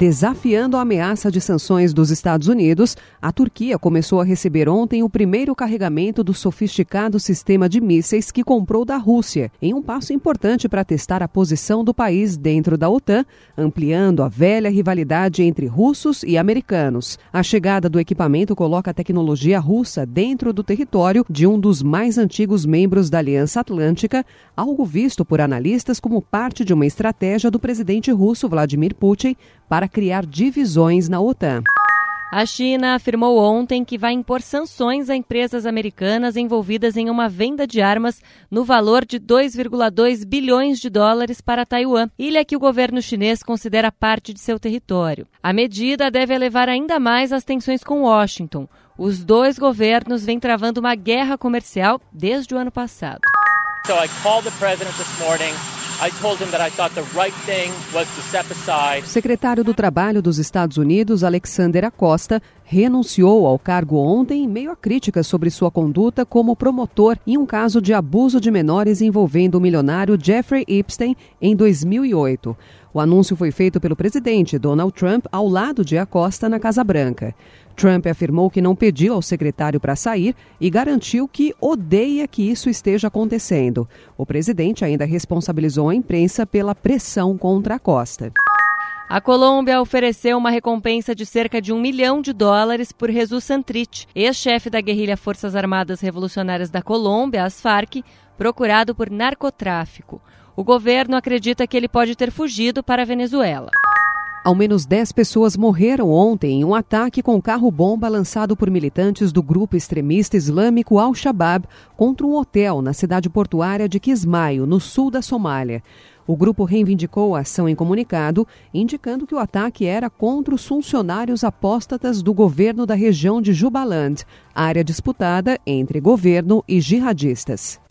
Desafiando a ameaça de sanções dos Estados Unidos, a Turquia começou a receber ontem o primeiro carregamento do sofisticado sistema de mísseis que comprou da Rússia, em um passo importante para testar a posição do país dentro da OTAN, ampliando a velha rivalidade entre russos e americanos. A chegada do equipamento coloca a tecnologia russa dentro do território de um dos mais antigos membros da Aliança Atlântica, algo visto por analistas como parte de uma estratégia do presidente russo Vladimir Putin para criar divisões na OTAN. A China afirmou ontem que vai impor sanções a empresas americanas envolvidas em uma venda de armas no valor de 2,2 bilhões de dólares para Taiwan, ilha que o governo chinês considera parte de seu território. A medida deve elevar ainda mais as tensões com Washington. Os dois governos vêm travando uma guerra comercial desde o ano passado. So I called the president this morning. O secretário do Trabalho dos Estados Unidos, Alexander Acosta, renunciou ao cargo ontem em meio a críticas sobre sua conduta como promotor em um caso de abuso de menores envolvendo o milionário Jeffrey Epstein em 2008. O anúncio foi feito pelo presidente Donald Trump ao lado de Acosta na Casa Branca. Trump afirmou que não pediu ao secretário para sair e garantiu que odeia que isso esteja acontecendo. O presidente ainda responsabilizou a imprensa pela pressão contra a Costa. A Colômbia ofereceu uma recompensa de cerca de um milhão de dólares por Jesus Santrich, ex-chefe da guerrilha Forças Armadas Revolucionárias da Colômbia, as FARC, procurado por narcotráfico. O governo acredita que ele pode ter fugido para a Venezuela. Ao menos 10 pessoas morreram ontem em um ataque com carro-bomba lançado por militantes do grupo extremista islâmico Al-Shabaab contra um hotel na cidade portuária de Kismayo, no sul da Somália. O grupo reivindicou a ação em comunicado, indicando que o ataque era contra os funcionários apóstatas do governo da região de Jubaland, área disputada entre governo e jihadistas.